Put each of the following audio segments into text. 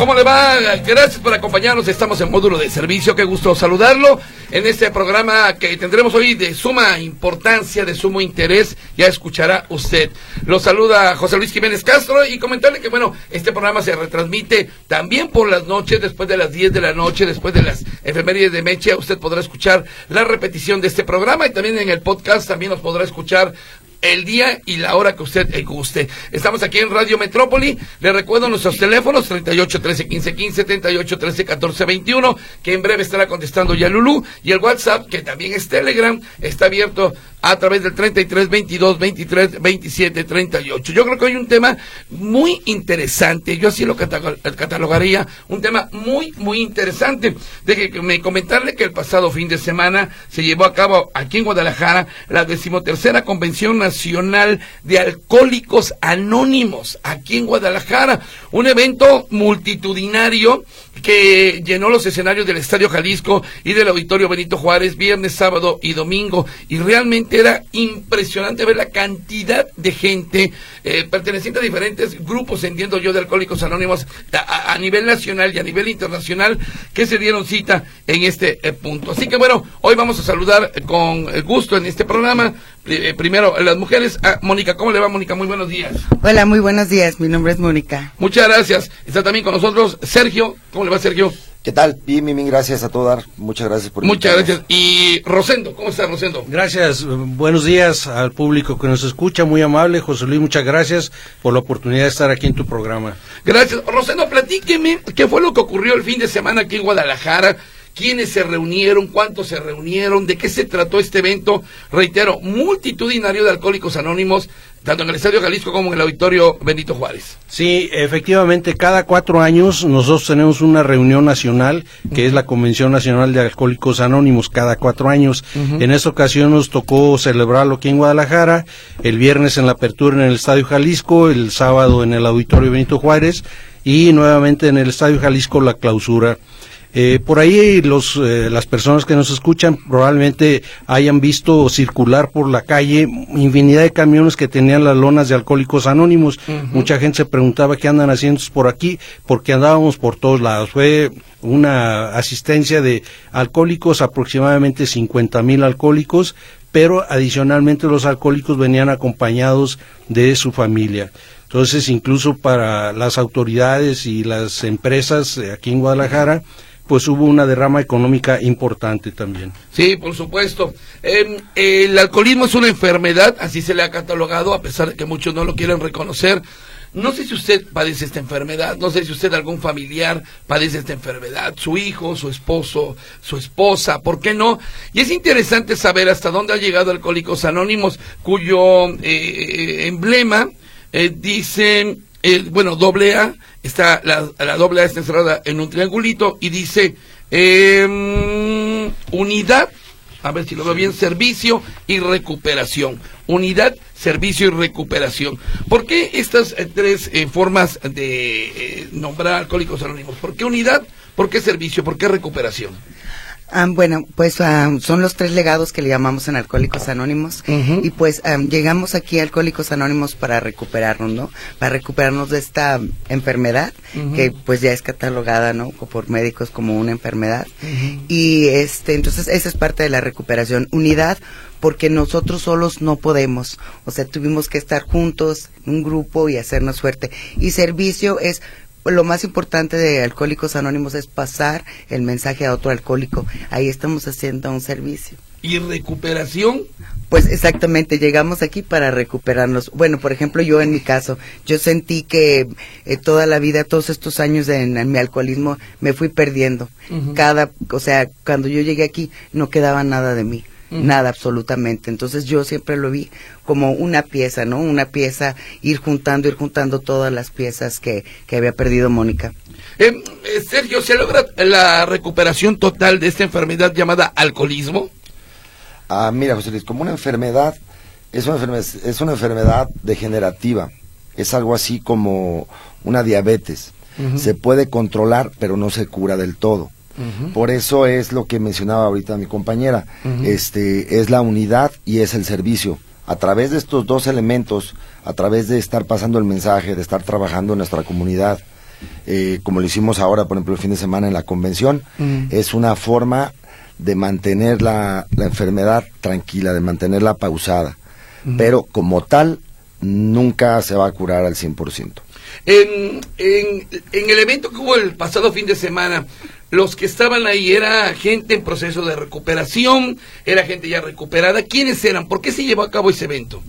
¿Cómo le va? Gracias por acompañarnos. Estamos en módulo de servicio. Qué gusto saludarlo en este programa que tendremos hoy de suma importancia, de sumo interés. Ya escuchará usted. Lo saluda José Luis Jiménez Castro y comentarle que, bueno, este programa se retransmite también por las noches, después de las 10 de la noche, después de las efemérides de Mecha. Usted podrá escuchar la repetición de este programa y también en el podcast también nos podrá escuchar el día y la hora que usted guste. Estamos aquí en Radio Metrópoli. Le recuerdo nuestros teléfonos 38 13 15 15, 38 13 14 21, que en breve estará contestando ya Lulú. Y el WhatsApp, que también es Telegram, está abierto a través del 33 22 23 27 38. Yo creo que hay un tema muy interesante. Yo así lo catalogaría. Un tema muy, muy interesante. Déjeme comentarle que el pasado fin de semana se llevó a cabo aquí en Guadalajara la decimotercera convención Nacional de Alcohólicos Anónimos aquí en Guadalajara. Un evento multitudinario que llenó los escenarios del Estadio Jalisco y del Auditorio Benito Juárez viernes, sábado y domingo. Y realmente era impresionante ver la cantidad de gente eh, perteneciente a diferentes grupos, entiendo yo, de Alcohólicos Anónimos a, nivel nacional y a nivel internacional que se dieron cita en este eh, punto. Así que bueno, hoy vamos a saludar con gusto en este programa. Eh, primero, las mujeres. Ah, Mónica, ¿cómo le va, Mónica? Muy buenos días. Hola, muy buenos días. Mi nombre es Mónica. Muchas gracias. Está también con nosotros Sergio. ¿Cómo le va, Sergio? ¿Qué tal? Bien, bien, gracias a todos. Muchas gracias por Muchas gracias. Y Rosendo, ¿cómo está Rosendo? Gracias. Buenos días al público que nos escucha, muy amable. José Luis, muchas gracias por la oportunidad de estar aquí en tu programa. Gracias. Rosendo, platíqueme qué fue lo que ocurrió el fin de semana aquí en Guadalajara quiénes se reunieron, cuántos se reunieron, de qué se trató este evento, reitero, multitudinario de alcohólicos anónimos, tanto en el Estadio Jalisco como en el Auditorio Benito Juárez. Sí, efectivamente, cada cuatro años nosotros tenemos una reunión nacional, que es la Convención Nacional de Alcohólicos Anónimos, cada cuatro años. En esta ocasión nos tocó celebrarlo aquí en Guadalajara, el viernes en la apertura en el Estadio Jalisco, el sábado en el Auditorio Benito Juárez y nuevamente en el Estadio Jalisco la clausura. Eh, por ahí los, eh, las personas que nos escuchan probablemente hayan visto circular por la calle infinidad de camiones que tenían las lonas de alcohólicos anónimos. Mucha gente se preguntaba qué andan haciendo por aquí, porque andábamos por todos lados. Fue una asistencia de alcohólicos, aproximadamente 50 mil alcohólicos, pero adicionalmente los alcohólicos venían acompañados de su familia. Entonces, incluso para las autoridades y las empresas aquí en Guadalajara, pues hubo una derrama económica importante también. Sí, por supuesto. Em, el alcoholismo es una enfermedad, así se le ha catalogado, a pesar de que muchos no lo quieren reconocer. No sé si usted padece esta enfermedad, no sé si usted algún familiar padece esta enfermedad, su hijo, su esposo, su esposa, ¿por qué no? Y es interesante saber hasta dónde ha llegado Alcohólicos Anónimos, cuyo eh, eh, emblema eh, dice, bueno, doble A, está la, la doble A está encerrada en un triangulito y dice em, unidad, a ver si lo veo bien, servicio y recuperación. Unidad, servicio y recuperación. ¿Por qué estas eh, tres eh, formas de eh, nombrar alcohólicos anónimos? ¿Por qué unidad? ¿Por qué servicio? ¿Por qué recuperación? Ah, bueno, pues ah, son los tres legados que le llamamos en Alcohólicos Anónimos y pues ah, llegamos aquí a Alcohólicos Anónimos para recuperarnos, ¿no? Para recuperarnos de esta enfermedad que pues ya es catalogada, ¿no? Por médicos como una enfermedad y este, entonces esa es parte de la recuperación. Unidad porque nosotros solos no podemos, o sea, tuvimos que estar juntos, un grupo y hacernos fuerte. Y servicio es lo más importante de Alcohólicos Anónimos es pasar el mensaje a otro alcohólico. Ahí estamos haciendo un servicio. ¿Y recuperación? Pues exactamente, llegamos aquí para recuperarnos. Bueno, por ejemplo, yo en mi caso, yo sentí que eh, toda la vida, todos estos años en, mi alcoholismo, me fui perdiendo. Cada, o sea, cuando yo llegué aquí, no quedaba nada de mí nada absolutamente. Entonces yo siempre lo vi como una pieza, ¿no? Una pieza, ir juntando, ir juntando todas las piezas que, que había perdido Mónica. Eh, eh, Sergio, ¿se logra la recuperación total de esta enfermedad llamada alcoholismo? Ah, mira, José Luis, como una enfermedad, es una enfermedad, es una enfermedad degenerativa. es algo así como una diabetes. Se puede controlar, pero no se cura del todo. Por eso es lo que mencionaba ahorita mi compañera, este es la unidad y es el servicio. A través de estos dos elementos, a través de estar pasando el mensaje, de estar trabajando en nuestra comunidad, eh, como lo hicimos ahora, por ejemplo, el fin de semana en la convención, es una forma de mantener la, enfermedad tranquila, de mantenerla pausada. Pero como tal, nunca se va a curar al 100%. En, en, en el evento que hubo el pasado fin de semana, los que estaban ahí era gente en proceso de recuperación, era gente ya recuperada. ¿Quiénes eran? ¿Por qué se llevó a cabo ese evento?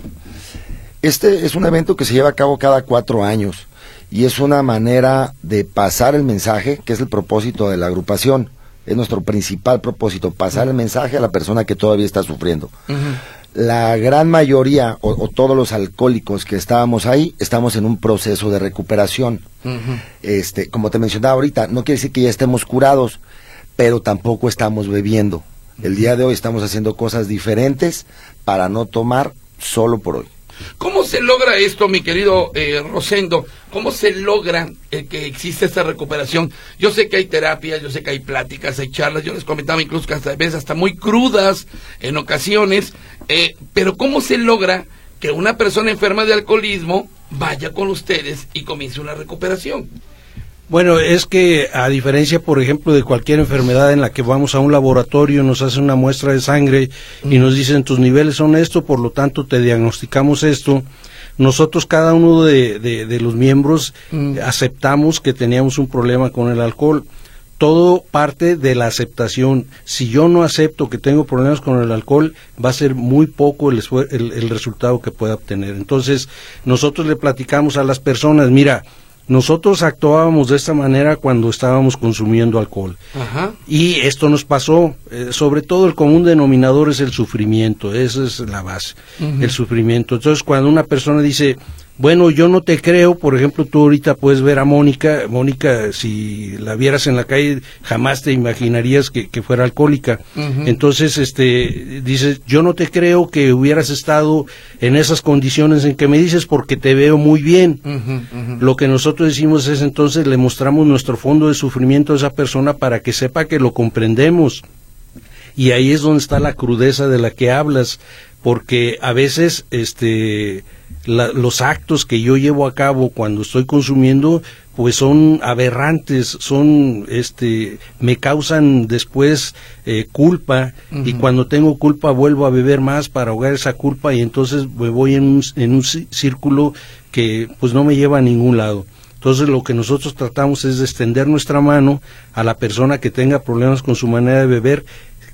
Este es un evento que se lleva a cabo cada cuatro años y es una manera de pasar el mensaje, que es el propósito de la agrupación. Es nuestro principal propósito, pasar el mensaje a la persona que todavía está sufriendo la gran mayoría o, todos los alcohólicos que estábamos ahí estamos en un proceso de recuperación. Este, como te mencionaba ahorita, no quiere decir que ya estemos curados, pero tampoco estamos bebiendo. El día de hoy estamos haciendo cosas diferentes para no tomar solo por hoy. ¿Cómo se logra esto, mi querido eh, Rosendo? ¿Cómo se logra eh, que existe esta recuperación? Yo sé que hay terapias, yo sé que hay pláticas, hay charlas, yo les comentaba incluso que hasta veces hasta muy crudas en ocasiones, eh, pero ¿cómo se logra que una persona enferma de alcoholismo vaya con ustedes y comience una recuperación? Bueno, es que a diferencia, por ejemplo, de cualquier enfermedad en la que vamos a un laboratorio, nos hacen una muestra de sangre y nos dicen tus niveles son esto, por lo tanto te diagnosticamos esto. Nosotros, cada uno de, los miembros, mm. aceptamos que teníamos un problema con el alcohol. Todo parte de la aceptación. Si yo no acepto que tengo problemas con el alcohol, va a ser muy poco el, el resultado que pueda obtener. Entonces, nosotros le platicamos a las personas, mira, nosotros actuábamos de esta manera cuando estábamos consumiendo alcohol. Y esto nos pasó. Eh, sobre todo el común denominador es el sufrimiento. Esa es la base. El sufrimiento. Entonces, cuando una persona dice, bueno, yo no te creo, por ejemplo, tú ahorita puedes ver a Mónica, Mónica, si la vieras en la calle, jamás te imaginarías que, fuera alcohólica. Entonces, este, dices, yo no te creo que hubieras estado en esas condiciones en que me dices porque te veo muy bien. Lo que nosotros decimos es entonces le mostramos nuestro fondo de sufrimiento a esa persona para que sepa que lo comprendemos. Y ahí es donde está la crudeza de la que hablas, porque a veces, este, los actos que yo llevo a cabo cuando estoy consumiendo pues son aberrantes, son, este, me causan después eh, culpa y cuando tengo culpa vuelvo a beber más para ahogar esa culpa y entonces me voy en un, en un círculo que pues no me lleva a ningún lado. Entonces lo que nosotros tratamos es de extender nuestra mano a la persona que tenga problemas con su manera de beber,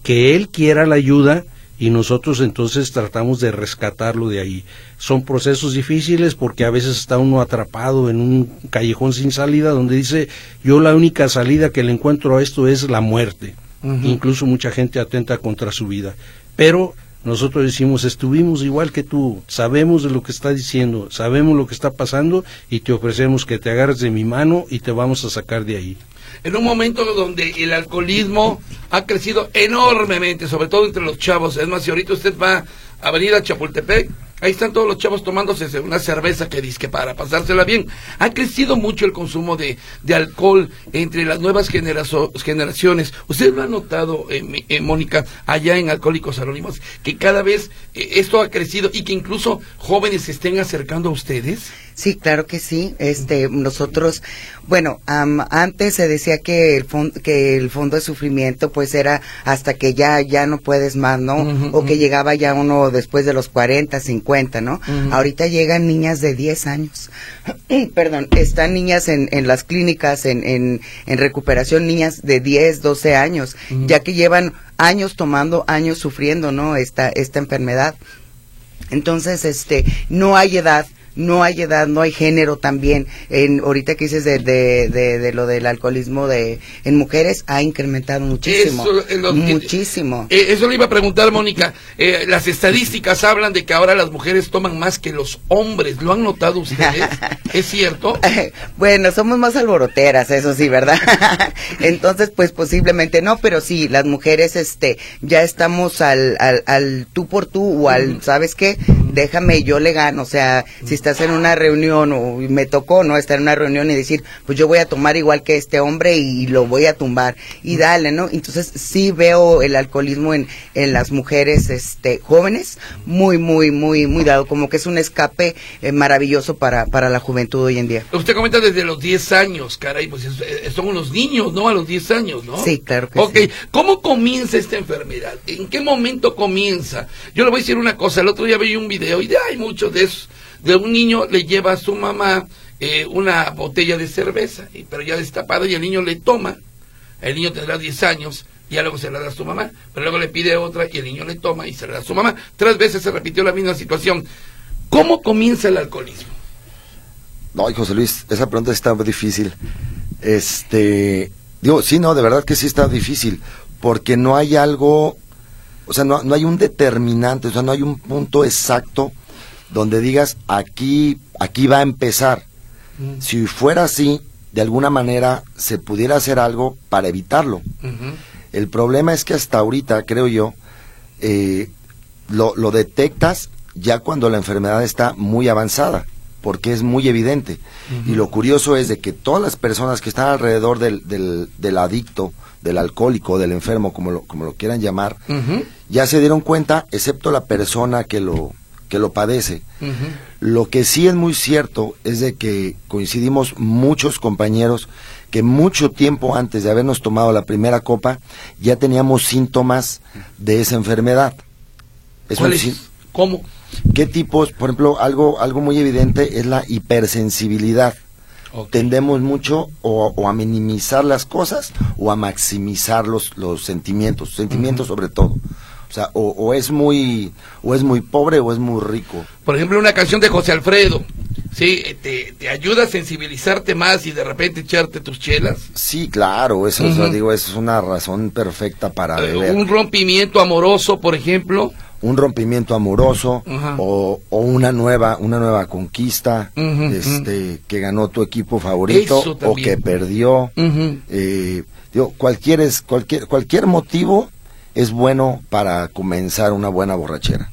que él quiera la ayuda, y nosotros entonces tratamos de rescatarlo de ahí. Son procesos difíciles porque a veces está uno atrapado en un callejón sin salida donde dice yo la única salida que le encuentro a esto es la muerte. Incluso mucha gente atenta contra su vida. Pero nosotros decimos, estuvimos igual que tú, sabemos de lo que está diciendo, sabemos lo que está pasando y te ofrecemos que te agarres de mi mano y te vamos a sacar de ahí en un momento donde el alcoholismo ha crecido enormemente, sobre todo entre los chavos. Es más, si ahorita usted va a Avenida Chapultepec, Ahí están todos los chavos tomándose una cerveza que dice que para pasársela bien. Ha crecido mucho el consumo de, de alcohol entre las nuevas generaciones. ¿Usted lo ha notado, eh, eh, Mónica, allá en Alcohólicos Anónimos, que cada vez eh, esto ha crecido y que incluso jóvenes se estén acercando a ustedes? Sí, claro que sí. Este, nosotros, bueno, antes se decía que el fondo, que el fondo de sufrimiento, pues era hasta que ya ya no puedes más, ¿no? o que llegaba ya uno después de los 40, 50, ¿no? Ahorita llegan niñas de 10 años. Perdón, están niñas en, en las clínicas en, en, en recuperación, niñas de 10, 12 años, ya que llevan años tomando, años sufriendo, ¿no? Esta esta enfermedad. Entonces, este, no hay edad no hay edad, no hay género también. En, ahorita que dices de, de, de, lo del alcoholismo de, en mujeres, ha incrementado muchísimo. Eso, muchísimo. Eh, eso le iba a preguntar, Mónica. Eh, las estadísticas hablan de que ahora las mujeres toman más que los hombres. ¿Lo han notado ustedes? ¿Es cierto? bueno, somos más alboroteras, eso sí, ¿verdad? Entonces, pues posiblemente no, pero sí, las mujeres este ya estamos al, al, al tú por tú o al, ¿sabes qué? Déjame, yo le gano. O sea, si estás en una reunión o me tocó, ¿no? Estar en una reunión y decir, pues yo voy a tomar igual que este hombre y, lo voy a tumbar. Y dale, ¿no? Entonces sí veo el alcoholismo en, en las mujeres este, jóvenes muy, muy, muy, muy dado. Como que es un escape eh, maravilloso para, para la juventud hoy en día. Usted comenta desde los 10 años, caray, pues eh, son unos niños, ¿no? A los 10 años, ¿no? Sí, claro que sí. Ok, ¿cómo comienza esta enfermedad? ¿En qué momento comienza? Yo le voy a decir una cosa, el otro día vi un video y hay muchos de esos, de un niño le lleva a su mamá eh, una botella de cerveza, pero ya destapada y el niño le toma, el niño tendrá 10 años, y ya luego se la da a su mamá, pero luego le pide otra y el niño le toma y se la da a su mamá. Tres veces se repitió la misma situación. ¿Cómo comienza el alcoholismo? No, José Luis, esa pregunta está difícil. Este, digo, sí, no, de verdad que sí está difícil, porque no hay algo, o sea, no, no hay un determinante, o sea, no hay un punto exacto donde digas, aquí, aquí va a empezar. Mm. Si fuera así, de alguna manera se pudiera hacer algo para evitarlo. El problema es que hasta ahorita, creo yo, eh, lo, lo detectas ya cuando la enfermedad está muy avanzada porque es muy evidente. Y lo curioso es de que todas las personas que están alrededor del, del, adicto, del alcohólico, del enfermo, como lo, como lo quieran llamar, ya se dieron cuenta, excepto la persona que lo, que lo padece. Lo que sí es muy cierto es de que coincidimos muchos compañeros que mucho tiempo antes de habernos tomado la primera copa ya teníamos síntomas de esa enfermedad. Es ¿Cómo? ¿Qué tipos? Por ejemplo, algo, algo muy evidente es la hipersensibilidad. Tendemos mucho o, a minimizar las cosas o a maximizar los, los sentimientos, sentimientos sobre todo. O sea, o, es muy o es muy pobre o es muy rico. Por ejemplo, una canción de José Alfredo, ¿sí? Te, te ayuda a sensibilizarte más y de repente echarte tus chelas. Sí, claro, eso, digo, eso es una razón perfecta para eh, beber. Un rompimiento amoroso, por ejemplo un rompimiento amoroso o, o, una nueva una nueva conquista este que ganó tu equipo favorito o que perdió. Eh, digo, cualquier es cualquier cualquier motivo es bueno para comenzar una buena borrachera.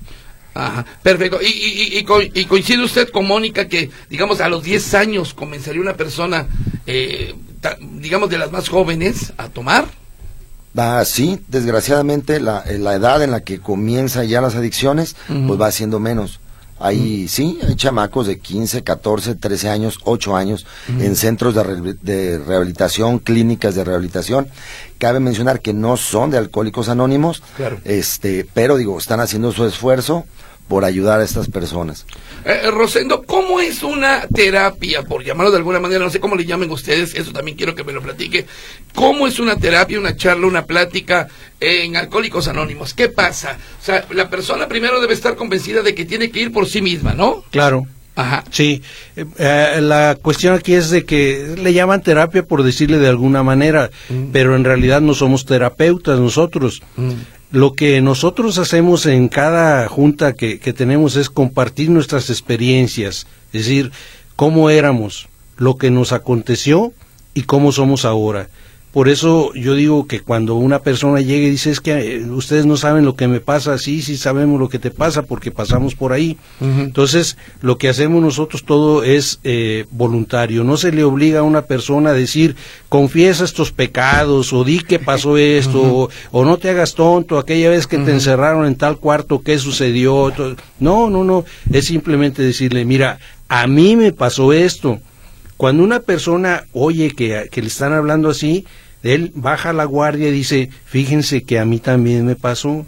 Ajá, perfecto. ¿Y, y, y, coincide usted con Mónica que, digamos, a los 10 años comenzaría una persona, eh, digamos, de las más jóvenes a tomar? Ah, sí, desgraciadamente la, eh, la, edad en la que comienzan ya las adicciones, pues va siendo menos. Hay, sí, hay chamacos de 15, 14, 13 años, 8 años en centros de, de, rehabilitación, clínicas de rehabilitación. Cabe mencionar que no son de alcohólicos anónimos, este, pero digo, están haciendo su esfuerzo por ayudar a estas personas. Eh, eh, Rosendo, ¿cómo es una terapia, por llamarlo de alguna manera, no sé cómo le llamen ustedes, eso también quiero que me lo platique, ¿cómo es una terapia, una charla, una plática en Alcohólicos Anónimos? ¿Qué pasa? O sea, la persona primero debe estar convencida de que tiene que ir por sí misma, ¿no? Claro. Ajá. Sí, eh, la cuestión aquí es de que le llaman terapia por decirle de alguna manera, mm. pero en realidad no somos terapeutas nosotros. Mm. Lo que nosotros hacemos en cada junta que, que tenemos es compartir nuestras experiencias, es decir, cómo éramos, lo que nos aconteció y cómo somos ahora. Por eso yo digo que cuando una persona llega y dice es que eh, ustedes no saben lo que me pasa, sí, sí sabemos lo que te pasa porque pasamos por ahí. Entonces, lo que hacemos nosotros todo es eh, voluntario. No se le obliga a una persona a decir, confiesa estos pecados o di que pasó esto o, no te hagas tonto, aquella vez que te encerraron en tal cuarto, ¿qué sucedió? No, no, no. Es simplemente decirle, mira, a mí me pasó esto. Cuando una persona oye que, que le están hablando así, él baja la guardia y dice, fíjense que a mí también me pasó.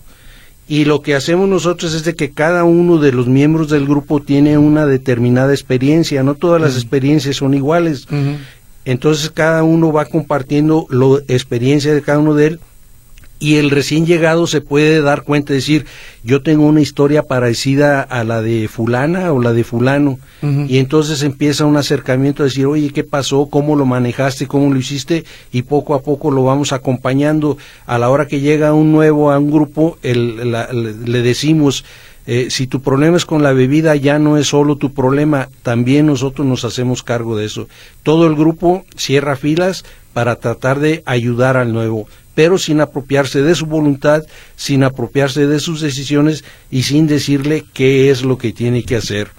Y lo que hacemos nosotros es de que cada uno de los miembros del grupo tiene una determinada experiencia, no todas las experiencias son iguales. Entonces cada uno va compartiendo la experiencia de cada uno de él y el recién llegado se puede dar cuenta, decir, yo tengo una historia parecida a la de fulana o la de fulano, y entonces empieza un acercamiento a decir, oye, ¿qué pasó? ¿Cómo lo manejaste? ¿Cómo lo hiciste? Y poco a poco lo vamos acompañando. A la hora que llega un nuevo a un grupo, el, le decimos, eh, si tu problema es con la bebida, ya no es solo tu problema, también nosotros nos hacemos cargo de eso. Todo el grupo cierra filas para tratar de ayudar al nuevo pero sin apropiarse de su voluntad, sin apropiarse de sus decisiones y sin decirle qué es lo que tiene que hacer.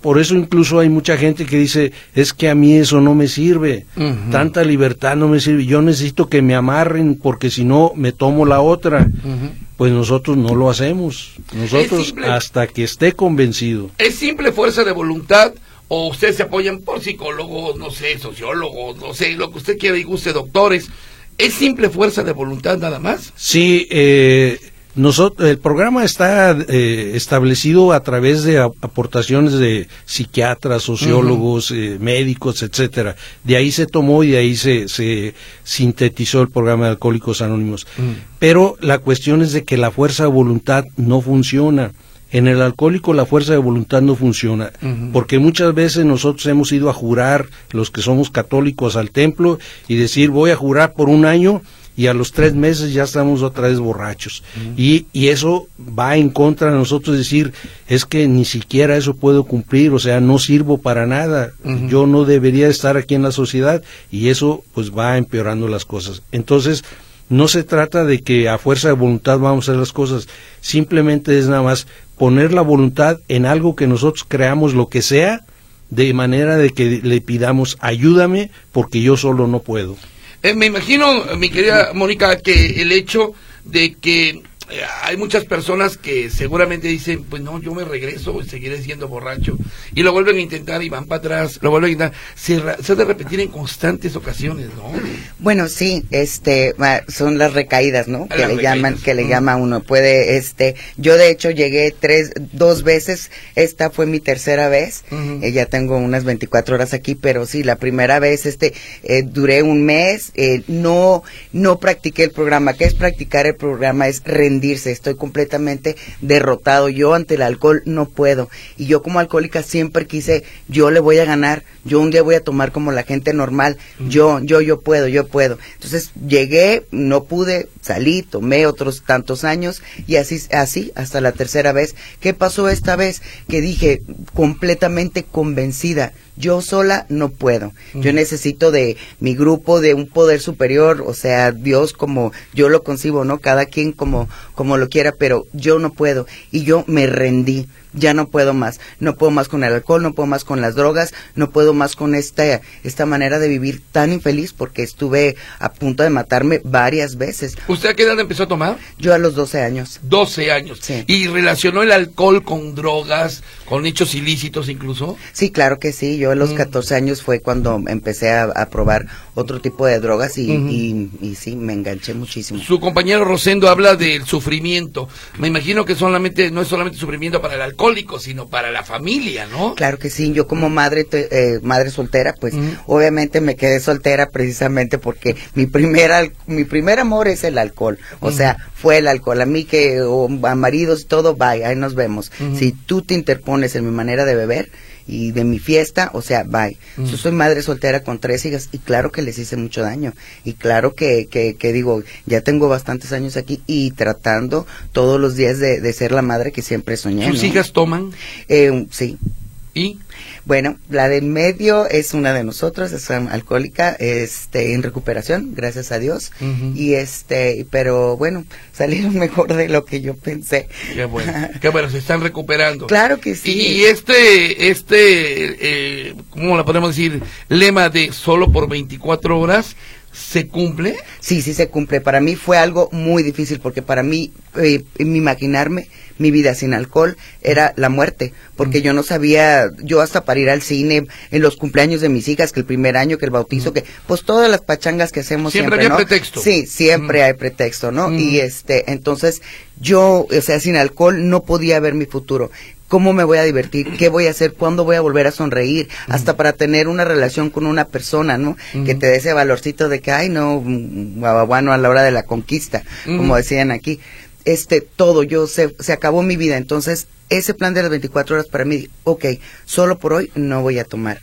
Por eso incluso hay mucha gente que dice, es que a mí eso no me sirve, tanta libertad no me sirve, yo necesito que me amarren porque si no me tomo la otra. Pues nosotros no lo hacemos, nosotros hasta que esté convencido. Es simple fuerza de voluntad o ustedes se apoyan por psicólogos, no sé, sociólogos, no sé, lo que usted quiera y guste, doctores. ¿Es simple fuerza de voluntad nada más? Sí, eh, nosotros, el programa está eh, establecido a través de aportaciones de psiquiatras, sociólogos, eh, médicos, etcétera. De ahí se tomó y de ahí se, se sintetizó el programa de Alcohólicos Anónimos. Pero la cuestión es de que la fuerza de voluntad no funciona. En el alcohólico la fuerza de voluntad no funciona, porque muchas veces nosotros hemos ido a jurar, los que somos católicos, al templo y decir voy a jurar por un año y a los tres meses ya estamos otra vez borrachos. y, y, eso va en contra de nosotros decir, es que ni siquiera eso puedo cumplir, o sea, no sirvo para nada, yo no debería estar aquí en la sociedad y eso pues va empeorando las cosas. Entonces, no se trata de que a fuerza de voluntad vamos a hacer las cosas, simplemente es nada más poner la voluntad en algo que nosotros creamos lo que sea, de manera de que le pidamos ayúdame porque yo solo no puedo. Eh, me imagino, mi querida Mónica, que el hecho de que eh, hay muchas personas que seguramente dicen, pues no, yo me regreso y seguiré siendo borracho. Y lo vuelven a intentar y van para atrás, lo vuelven a intentar. Se, se ha de repetir en constantes ocasiones, ¿no? Bueno, sí, este, son las recaídas, ¿no? que le llaman, que le mm. llama uno. Puede, este, yo de hecho llegué tres, dos veces, esta fue mi tercera vez. Eh, ya tengo unas 24 horas aquí, pero sí, la primera vez, este, eh, duré un mes, no, no practiqué el programa. ¿Qué es practicar el programa? Es rendir estoy completamente derrotado, yo ante el alcohol no puedo. Y yo como alcohólica siempre quise, yo le voy a ganar, yo un día voy a tomar como la gente normal, yo, yo, yo puedo, yo puedo. Entonces llegué, no pude, salí, tomé otros tantos años y así, así hasta la tercera vez. ¿Qué pasó esta vez? Que dije completamente convencida, yo sola no puedo. Yo necesito de mi grupo, de un poder superior, o sea, Dios como yo lo concibo, ¿no? Cada quien como, como lo quiera, pero yo no puedo. Y yo me rendí ya no puedo más, no puedo más con el alcohol, no puedo más con las drogas, no puedo más con esta, esta manera de vivir tan infeliz porque estuve a punto de matarme varias veces. ¿Usted a qué edad empezó a tomar? Yo a los 12 años. 12 años. Sí. ¿Y relacionó el alcohol con drogas, con hechos ilícitos incluso? Sí, claro que sí. Yo a los 14 mm. años fue cuando empecé a, probar otro tipo de drogas y, y, sí, me enganché muchísimo. Su compañero Rosendo habla del sufrimiento. Me imagino que solamente no es solamente sufrimiento para el alcohol, sino para la familia, ¿no? Claro que sí, yo como madre, eh, madre soltera, pues obviamente me quedé soltera precisamente porque mi primera, mi primer amor es el alcohol, o sea, fue el alcohol, a mí que, o a maridos y todo, vaya, ahí nos vemos. Si tú te interpones en mi manera de beber, y de mi fiesta, o sea, bye. Yo soy madre soltera con tres hijas y claro que les hice mucho daño. Y claro que, que, que digo, ya tengo bastantes años aquí y tratando todos los días de, de ser la madre que siempre soñé. ¿Sus hijas toman? Eh, sí. ¿Y? Bueno, la del medio es una de nosotros, es alcohólica, este, en recuperación, gracias a Dios. Y este, pero bueno, salieron mejor de lo que yo pensé. Qué bueno, qué bueno, se están recuperando. Claro que sí. Y, este, este, eh, ¿cómo la podemos decir? Lema de solo por 24 horas, ¿Se cumple? Sí, sí se cumple. Para mí fue algo muy difícil porque para mí, eh, imaginarme mi vida sin alcohol era la muerte, porque yo no sabía, yo hasta para ir al cine, en los cumpleaños de mis hijas, que el primer año, que el bautizo, que pues todas las pachangas que hacemos siempre. Siempre hay pretexto. Sí, siempre hay pretexto, ¿no? Y este, entonces yo, o sea, sin alcohol no podía ver mi futuro. ¿Cómo me voy a divertir? ¿Qué voy a hacer? ¿Cuándo voy a volver a sonreír? Hasta para tener una relación con una persona, ¿no? Que te dé ese valorcito de que, ay, no, bueno, a la hora de la conquista, como decían aquí este, todo, yo se, se acabó mi vida. Entonces, ese plan de las 24 horas para mí, ok, solo por hoy no voy a tomar.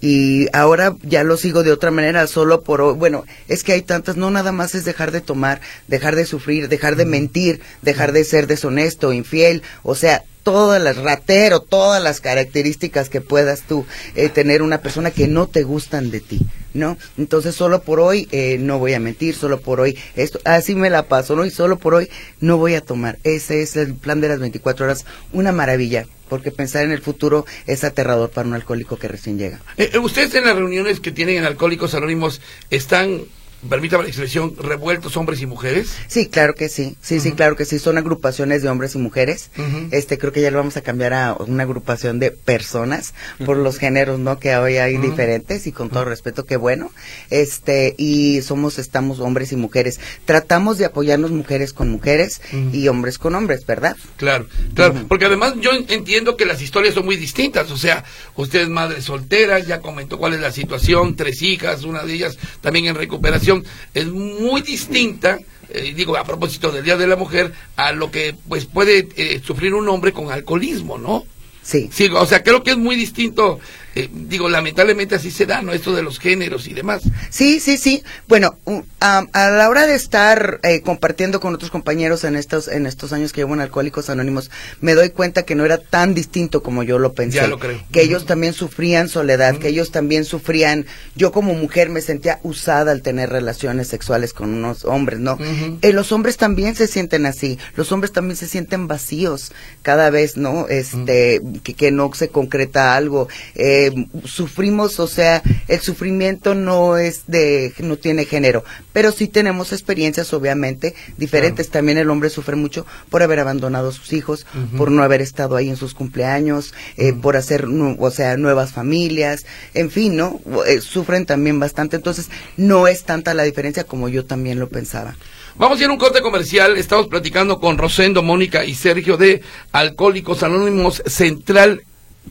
y ahora ya lo sigo de otra manera, solo por, hoy. bueno, es que hay tantas, no nada más es dejar de tomar, dejar de sufrir, dejar de mentir, dejar de ser deshonesto, infiel, o sea, todas las ratero, todas las características que puedas tú eh, tener una persona que no te gustan de ti, ¿no? Entonces solo por hoy eh, no voy a mentir, solo por hoy esto, así me la paso, ¿no? Y solo por hoy no voy a tomar. Ese es el plan de las 24 horas, una maravilla porque pensar en el futuro es aterrador para un alcohólico que recién llega. Eh, ¿Ustedes en las reuniones que tienen en Alcohólicos Anónimos están permítame la expresión, revueltos hombres y mujeres? Sí, claro que sí, sí, sí, claro que sí, son agrupaciones de hombres y mujeres. Este, creo que ya lo vamos a cambiar a una agrupación de personas por los géneros, ¿no? Que hoy hay diferentes y con todo respeto, qué bueno. Este, y somos, estamos hombres y mujeres. Tratamos de apoyarnos mujeres con mujeres y hombres con hombres, ¿verdad? Claro, claro, porque además yo entiendo que las historias son muy distintas, o sea, usted es madre soltera, ya comentó cuál es la situación, tres hijas, una de ellas también en recuperación es muy distinta, eh, digo, a propósito del Día de la Mujer, a lo que pues puede eh, sufrir un hombre con alcoholismo, ¿no? Sí. sí. O sea, creo que es muy distinto eh, digo, lamentablemente así se da, ¿no? Esto de los géneros y demás. Sí, sí, sí. Bueno, a la hora de estar eh, compartiendo con otros compañeros en estos, en estos años que llevo en Alcohólicos Anónimos, me doy cuenta que no era tan distinto como yo lo pensé. Ya lo creo. Que ellos también sufrían soledad, que ellos también sufrían. Yo como mujer me sentía usada al tener relaciones sexuales con unos hombres, ¿no? Eh, los hombres también se sienten así. Los hombres también se sienten vacíos cada vez, ¿no? Este, que, que, no se concreta algo. Eh, sufrimos, o sea, el sufrimiento no es de, no tiene género, pero sí tenemos experiencias, obviamente, diferentes. También el hombre sufre mucho por haber abandonado a sus hijos, por no haber estado ahí en sus cumpleaños, eh, por hacer, o sea, nuevas familias, en fin, ¿no? Eh, sufren también bastante, entonces no es tanta la diferencia como yo también lo pensaba. Vamos a ir a un corte comercial. Estamos platicando con Rosendo, Mónica y Sergio de Alcohólicos Anónimos Central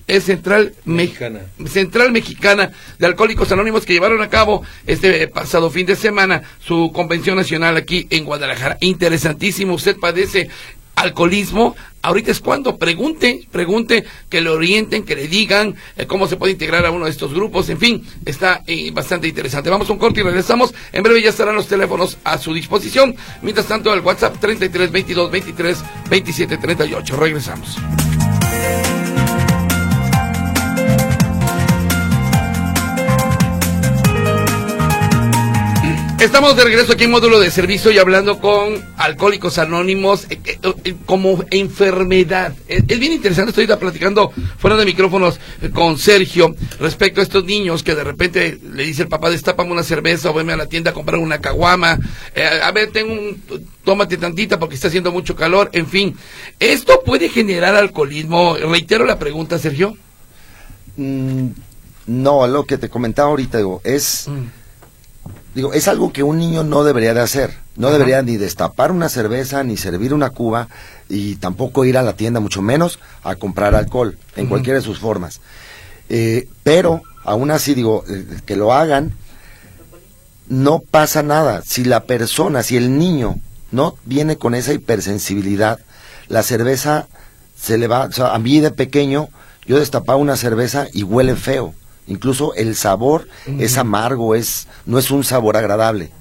es Central Mexicana. Central Mexicana de Alcohólicos Anónimos que llevaron a cabo este pasado fin de semana su convención nacional aquí en Guadalajara. Interesantísimo, usted padece alcoholismo, ahorita es cuando pregunte, pregunte, que le orienten, que le digan eh, cómo se puede integrar a uno de estos grupos, en fin, está eh, bastante interesante. Vamos a un corte y regresamos, en breve ya estarán los teléfonos a su disposición, mientras tanto el WhatsApp 33 22 23 27 38, regresamos. Estamos de regreso aquí en módulo de servicio y hablando con Alcohólicos Anónimos eh, eh, eh, como enfermedad. Es, bien interesante, estoy platicando fuera de micrófonos con Sergio respecto a estos niños que de repente le dice el papá, destápame una cerveza o veme a la tienda a comprar una caguama. a ver, tengo un, tómate tantita porque está haciendo mucho calor, en fin. ¿Esto puede generar alcoholismo? Reitero la pregunta, Sergio. Mm, no, lo que te comentaba ahorita, digo, es... Mm digo, es algo que un niño no debería de hacer. No debería ni destapar una cerveza, ni servir una cuba, y tampoco ir a la tienda, mucho menos a comprar alcohol, en cualquiera de sus formas. Eh, pero, aún así, digo, eh, que lo hagan, no pasa nada. Si la persona, si el niño no viene con esa hipersensibilidad, la cerveza se le va, o sea, a mí de pequeño, yo destapaba una cerveza y huele feo Incluso el sabor es amargo, es, no es un sabor agradable.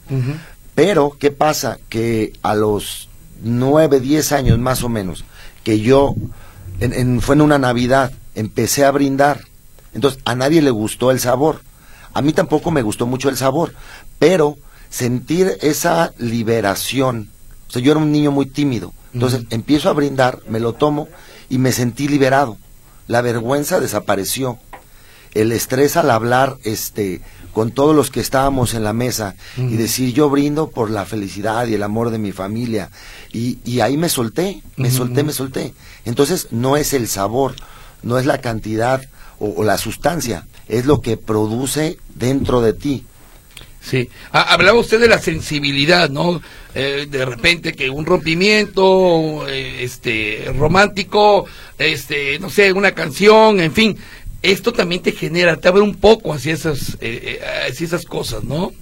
Pero, ¿qué pasa? Que a los nueve, diez años más o menos, que yo, en, fue en una Navidad, empecé a brindar. Entonces, a nadie le gustó el sabor. A mí tampoco me gustó mucho el sabor, pero sentir esa liberación, o sea, yo era un niño muy tímido, entonces empiezo a brindar, me lo tomo y me sentí liberado. La vergüenza desapareció el estrés al hablar este con todos los que estábamos en la mesa y decir yo brindo por la felicidad y el amor de mi familia y, y ahí me solté, me solté, me solté. Entonces no es el sabor, no es la cantidad o, la sustancia, es lo que produce dentro de ti. Sí, hablaba usted de la sensibilidad, ¿no? Eh, de repente que un rompimiento, eh, este, romántico, este, no sé, una canción, en fin, esto también te genera, te abre un poco hacia esas, eh, eh, hacia esas cosas, ¿no?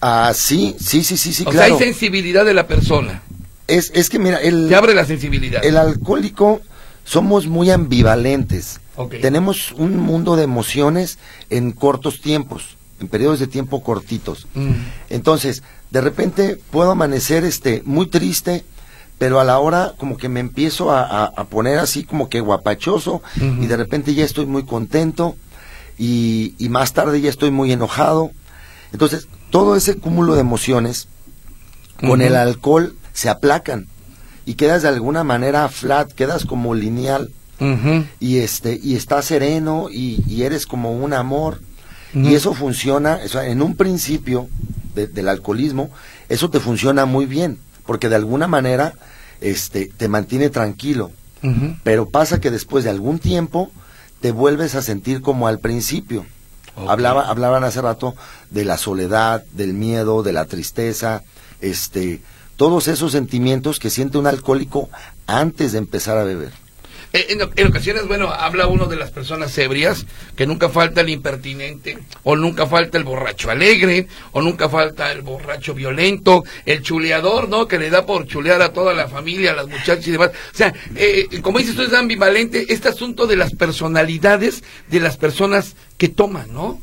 Ah, sí, sí, sí, sí, sí, o sea, hay sensibilidad de la persona. Es, es que mira, el... Te abre la sensibilidad. El alcohólico somos muy ambivalentes. Tenemos un mundo de emociones en cortos tiempos, en periodos de tiempo cortitos. Mm. Entonces, de repente puedo amanecer este muy triste, pero a la hora como que me empiezo a, a- a poner así como que guapachoso y de repente ya estoy muy contento y, y más tarde ya estoy muy enojado. Entonces, todo ese cúmulo de emociones con el alcohol se aplacan y quedas de alguna manera flat, quedas como lineal. Y este y estás sereno y, y eres como un amor. Y eso funciona o sea, en un principio de- del alcoholismo eso te funciona muy bien porque de alguna manera este te mantiene tranquilo. Pero pasa que después de algún tiempo te vuelves a sentir como al principio. Hablaba hablaban hace rato de la soledad del miedo de la tristeza este todos esos sentimientos que siente un alcohólico antes de empezar a beber En, en ocasiones, bueno, habla uno de las personas ebrias, que nunca falta el impertinente, o nunca falta el borracho alegre, o nunca falta el borracho violento, el chuleador, ¿no? Que le da por chulear a toda la familia, a las muchachas y demás. O sea, eh, como dices tú, es ambivalente este asunto de las personalidades de las personas que toman, ¿no?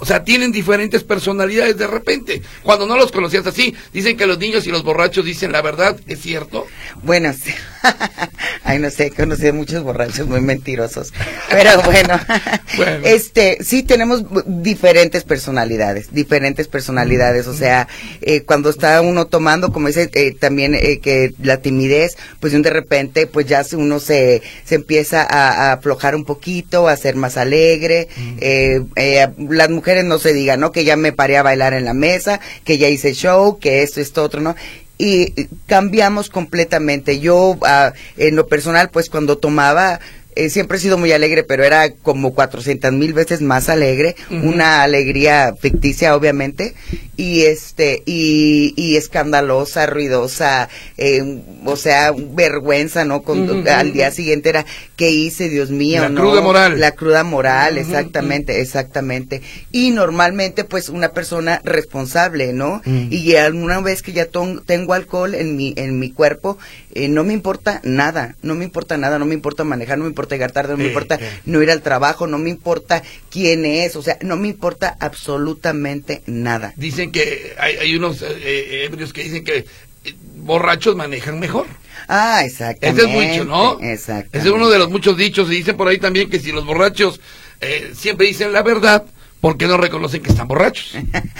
O sea, tienen diferentes personalidades de repente. Cuando no los conocías así, dicen que los niños y los borrachos dicen la verdad, ¿es cierto? Bueno, sí. Ay, no sé, conocí muchos borrachos muy mentirosos. Pero bueno, Bueno. este, sí tenemos diferentes personalidades, diferentes personalidades. O sea, eh, cuando está uno tomando, como dice eh, también eh, que la timidez, pues de repente, pues ya uno se, se empieza a, a aflojar un poquito, a ser más alegre. Eh, eh, las mujeres no se digan, ¿no? Que ya me paré a bailar en la mesa, que ya hice show, que esto, esto, otro, ¿no? Y cambiamos completamente. Yo, ah, en lo personal, pues cuando tomaba, eh, siempre he sido muy alegre, pero era como 400 mil veces más alegre, una alegría ficticia, obviamente, y este, y, y escandalosa, ruidosa, eh, o sea, vergüenza, ¿no? Con. Al día siguiente era, ¿qué hice, Dios mío? La no? cruda moral. La cruda moral, exactamente, exactamente. Y normalmente, pues, una persona responsable, ¿no? Mm. Y alguna vez que ya ton- tengo alcohol en mi, en mi cuerpo, eh, no me importa nada, no me importa nada, no me importa manejar, no me importa llegar tarde, no me importa no ir al trabajo, no me importa quién es, o sea, no me importa absolutamente nada. Dicen que hay, hay unos eh, eh, ebrios que dicen que eh, borrachos manejan mejor. Ah, Ese exactamente. es mucho, ¿no? Ese es uno de los muchos dichos. Y dicen por ahí también que si los borrachos eh, siempre dicen la verdad, ¿por qué no reconocen que están borrachos?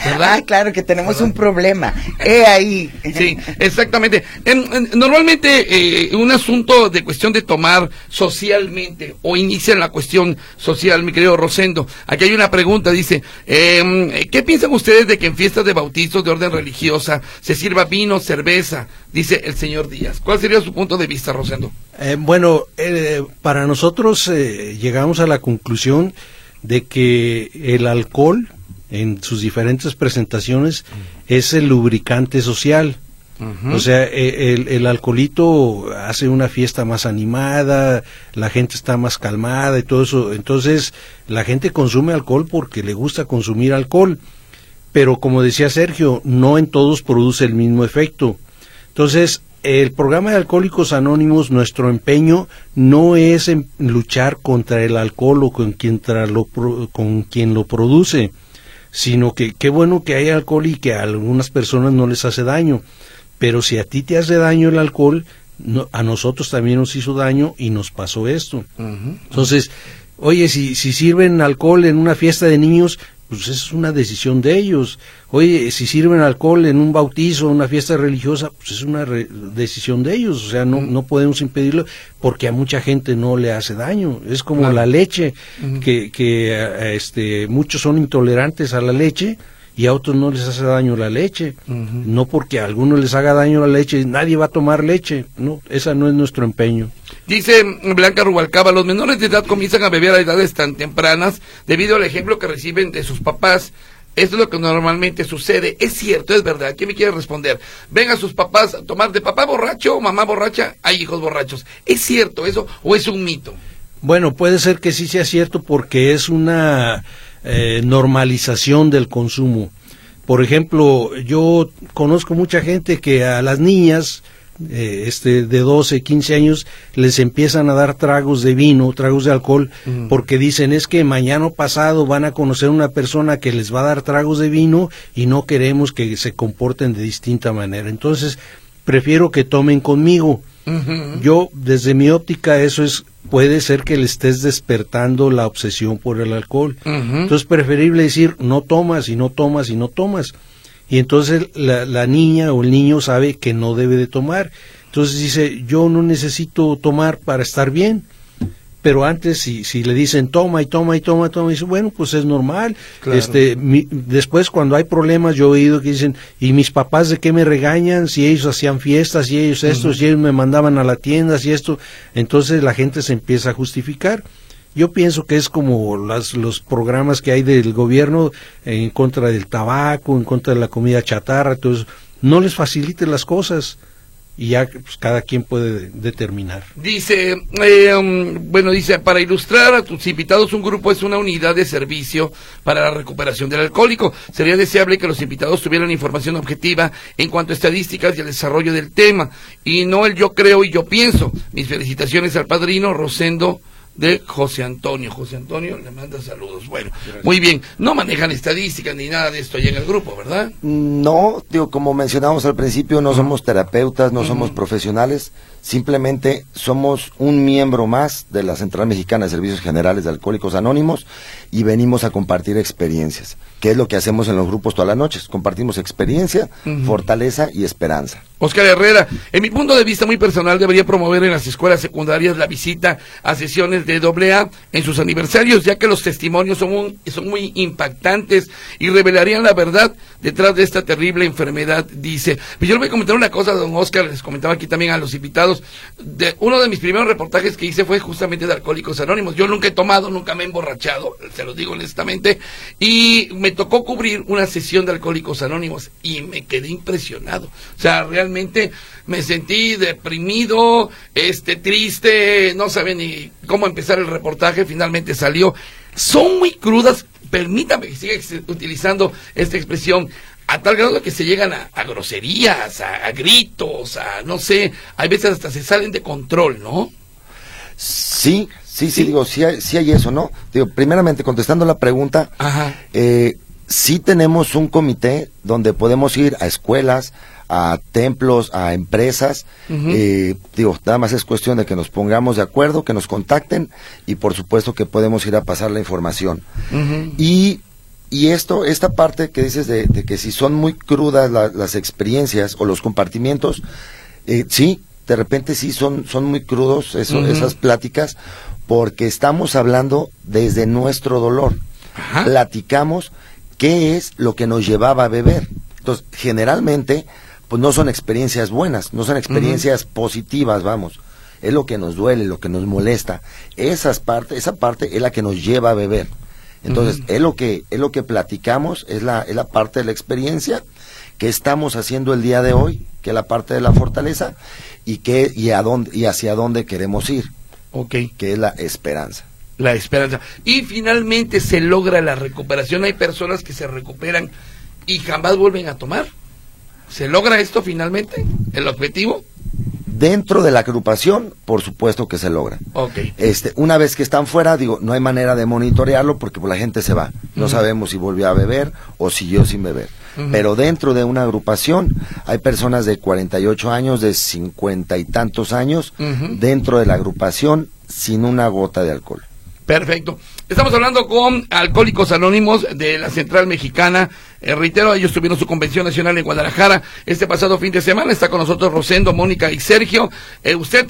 ¿Verdad? Ah, claro que tenemos un problema. He ahí. Sí, exactamente. En- en- normalmente eh, un asunto de cuestión de tomar socialmente o inicia en la cuestión social, mi querido Rosendo. Aquí hay una pregunta, dice, eh, ¿qué piensan ustedes de que en fiestas de bautizos de orden religiosa se sirva vino, cerveza? Dice el señor Díaz. ¿Cuál sería su punto de vista, Rosendo? Eh, bueno, eh, para nosotros eh, llegamos a la conclusión de que el alcohol en sus diferentes presentaciones es el lubricante social. O sea, eh, el, el alcoholito hace una fiesta más animada, la gente está más calmada y todo eso. Entonces, la gente consume alcohol porque le gusta consumir alcohol. Pero como decía Sergio, no en todos produce el mismo efecto. Entonces, el programa de Alcohólicos Anónimos, nuestro empeño no es en luchar contra el alcohol o con quien, tra- lo, con quien lo produce, sino que qué bueno que hay alcohol y que a algunas personas no les hace daño. Pero si a ti te hace daño el alcohol, no- a nosotros también nos hizo daño y nos pasó esto. Entonces, oye, si, si sirven alcohol en una fiesta de niños, pues es una decisión de ellos. Oye, si sirven alcohol en un bautizo, una fiesta religiosa, pues es una re- decisión de ellos. O sea, no, no podemos impedirlo porque a mucha gente no le hace daño. Es como Claro. la leche, que, que este, muchos son intolerantes a la leche y a otros no les hace daño la leche. No porque a algunos les haga daño la leche, nadie va a tomar leche. No, esa no es nuestro empeño. Dice Blanca Rubalcaba, los menores de edad comienzan a beber a edades tan tempranas debido al ejemplo que reciben de sus papás. Esto es lo que normalmente sucede. Es cierto, es verdad. ¿Quién me quiere responder? Ven a sus papás a tomar de papá borracho o mamá borracha. Hay hijos borrachos. ¿Es cierto eso o es un mito? Bueno, puede ser que sí sea cierto porque es una eh, normalización del consumo. Por ejemplo, yo conozco mucha gente que a las niñas eh, este de 12, 15 años les empiezan a dar tragos de vino, tragos de alcohol, porque dicen es que mañana pasado van a conocer una persona que les va a dar tragos de vino y no queremos que se comporten de distinta manera. Entonces, prefiero que tomen conmigo. Yo, desde mi óptica, eso es, puede ser que le estés despertando la obsesión por el alcohol. Entonces, preferible decir, no tomas y no tomas y no tomas y entonces la, la, niña o el niño sabe que no debe de tomar. Entonces dice, yo no necesito tomar para estar bien. Pero antes, si, si le dicen toma y toma y toma, toma, dice, bueno, pues es normal. Este, después, cuando hay problemas, yo he oído que dicen, ¿y mis papás de qué me regañan? Si ellos hacían fiestas, y ellos esto, si ellos me mandaban a la tienda, si esto. Entonces la gente se empieza a justificar. Yo pienso que es como las, los programas que hay del gobierno en contra del tabaco, en contra de la comida chatarra, entonces no les faciliten las cosas y ya pues, cada quien puede determinar. Dice, eh, um, bueno, dice, para ilustrar a tus invitados, un grupo es una unidad de servicio para la recuperación del alcohólico. Sería deseable que los invitados tuvieran información objetiva en cuanto a estadísticas y el desarrollo del tema, y no el yo creo y yo pienso. Mis felicitaciones al padrino Rosendo de José Antonio. José Antonio le manda saludos. Bueno, muy bien. No manejan estadísticas ni nada de esto allá en el grupo, ¿verdad? No, digo, como mencionamos al principio, no somos terapeutas, no somos profesionales, simplemente somos un miembro más de la Central Mexicana de Servicios Generales de Alcohólicos Anónimos y venimos a compartir experiencias, que es lo que hacemos en los grupos todas las noches. Compartimos experiencia, fortaleza y esperanza. Oscar Herrera, en mi punto de vista muy personal, debería promover en las escuelas secundarias la visita a sesiones de AA en sus aniversarios, ya que los testimonios son, son muy impactantes y revelarían la verdad detrás de esta terrible enfermedad, dice. Yo le voy a comentar una cosa, don Oscar, les comentaba aquí también a los invitados. De, uno de mis primeros reportajes que hice fue justamente de Alcohólicos Anónimos. Yo nunca he tomado, nunca me he emborrachado, se lo digo honestamente, y me tocó cubrir una sesión de Alcohólicos Anónimos y me quedé impresionado. O sea, realmente me sentí deprimido, este, triste, no sabía ni cómo empezar el reportaje, finalmente salió. Son muy crudas, permítame que siga utilizando esta expresión, a tal grado que se llegan a, groserías, a, gritos, a no sé, hay veces hasta se salen de control, ¿no? Sí, sí, sí, digo, sí hay, sí hay, eso, ¿no? Digo, primeramente, contestando la pregunta, Eh, sí tenemos un comité donde podemos ir a escuelas, a templos, a empresas. Eh, digo, nada más es cuestión de que nos pongamos de acuerdo, que nos contacten y por supuesto que podemos ir a pasar la información. Y y esto, esta parte que dices de, que si son muy crudas las experiencias o los compartimientos, eh, sí, de repente sí son, son muy crudos eso, esas pláticas, porque estamos hablando desde nuestro dolor. Platicamos qué es lo que nos llevaba a beber. Entonces, generalmente pues no son experiencias buenas, no son experiencias positivas, vamos. Es lo que nos duele, lo que nos molesta. Esas partes, esa parte es la que nos lleva a beber. Entonces, es lo que es lo que platicamos, es la es la parte de la experiencia que estamos haciendo el día de hoy, que es la parte de la fortaleza y que y a dónde y hacia dónde queremos ir. Ok. Que es la esperanza. La esperanza. Y finalmente se logra la recuperación. Hay personas que se recuperan y jamás vuelven a tomar. ¿Se logra esto finalmente? ¿El objetivo? Dentro de la agrupación, por supuesto que se logra. Okay. Este, una vez que están fuera, digo, no hay manera de monitorearlo porque pues, la gente se va. No sabemos si volvió a beber o siguió sin beber. Pero dentro de una agrupación hay personas de 48 años, de 50 y tantos años, dentro de la agrupación sin una gota de alcohol. Perfecto. Estamos hablando con Alcohólicos Anónimos de la Central Mexicana. Eh, reitero, ellos tuvieron su convención nacional en Guadalajara este pasado fin de semana. Está con nosotros Rosendo, Mónica y Sergio. Eh, usted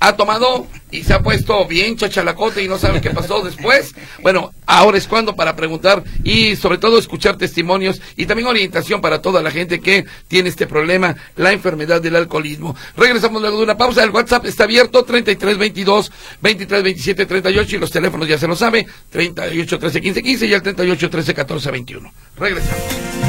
ha tomado y se ha puesto bien chachalacote y no sabe qué pasó después. Bueno, ahora es cuando para preguntar y sobre todo escuchar testimonios y también orientación para toda la gente que tiene este problema, la enfermedad del alcoholismo. Regresamos luego de una pausa. El WhatsApp está abierto 3322 2327 38 y los teléfonos ya se lo sabe 38 13 15 15 y el 38 13 14 21. Regresamos.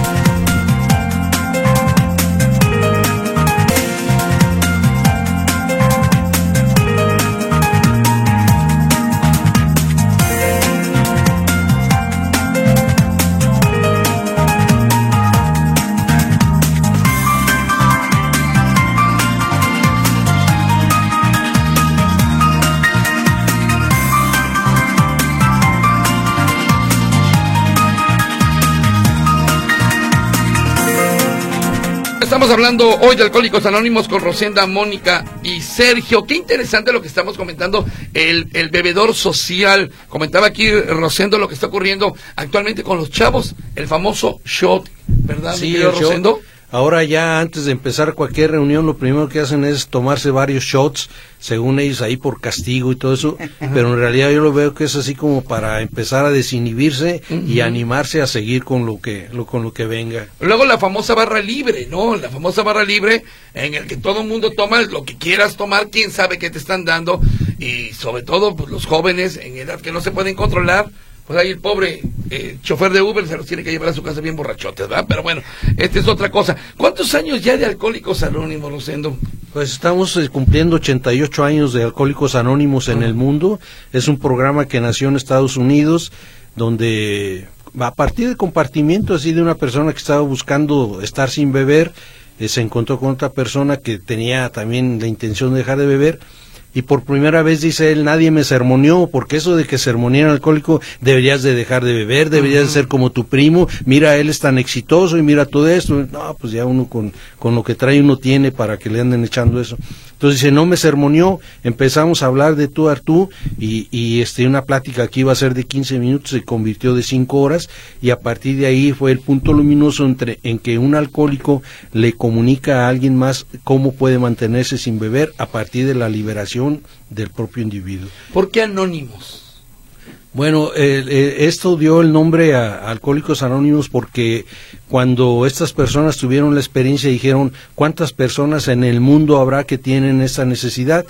Estamos hablando hoy de Alcohólicos Anónimos con Rosenda, Mónica y Sergio. Qué interesante lo que estamos comentando, el, el bebedor social. Comentaba aquí Rosendo lo que está ocurriendo actualmente con los chavos, el famoso shot, ¿verdad? Sí, el shot. Rosendo? Ahora ya antes de empezar cualquier reunión lo primero que hacen es tomarse varios shots, según ellos ahí por castigo y todo eso, pero en realidad yo lo veo que es así como para empezar a desinhibirse y animarse a seguir con lo que lo, con lo que venga. Luego la famosa barra libre, ¿no? La famosa barra libre en el que todo el mundo toma lo que quieras tomar, quién sabe qué te están dando y sobre todo pues, los jóvenes en edad que no se pueden controlar. Pues ahí el pobre eh, chofer de Uber se los tiene que llevar a su casa bien borrachotes, ¿verdad? Pero bueno, esta es otra cosa. ¿Cuántos años ya de Alcohólicos Anónimos, Rosendo? Pues estamos eh, cumpliendo 88 años de Alcohólicos Anónimos en el mundo. Es un programa que nació en Estados Unidos, donde a partir del compartimiento así de una persona que estaba buscando estar sin beber, eh, se encontró con otra persona que tenía también la intención de dejar de beber y por primera vez dice él, nadie me sermoneó, porque eso de que sermonean alcohólico, deberías de dejar de beber, deberías de ser como tu primo, mira, él es tan exitoso y mira todo esto, no, pues ya uno con, con lo que trae uno tiene para que le anden echando eso. Entonces dice, no me sermoneó, empezamos a hablar de tú a tú y, y este, una plática que iba a ser de 15 minutos se convirtió de 5 horas y a partir de ahí fue el punto luminoso entre, en que un alcohólico le comunica a alguien más cómo puede mantenerse sin beber a partir de la liberación del propio individuo. ¿Por qué Anónimos? Bueno, eh, eh, esto dio el nombre a, a Alcohólicos Anónimos porque cuando estas personas tuvieron la experiencia dijeron cuántas personas en el mundo habrá que tienen esta necesidad,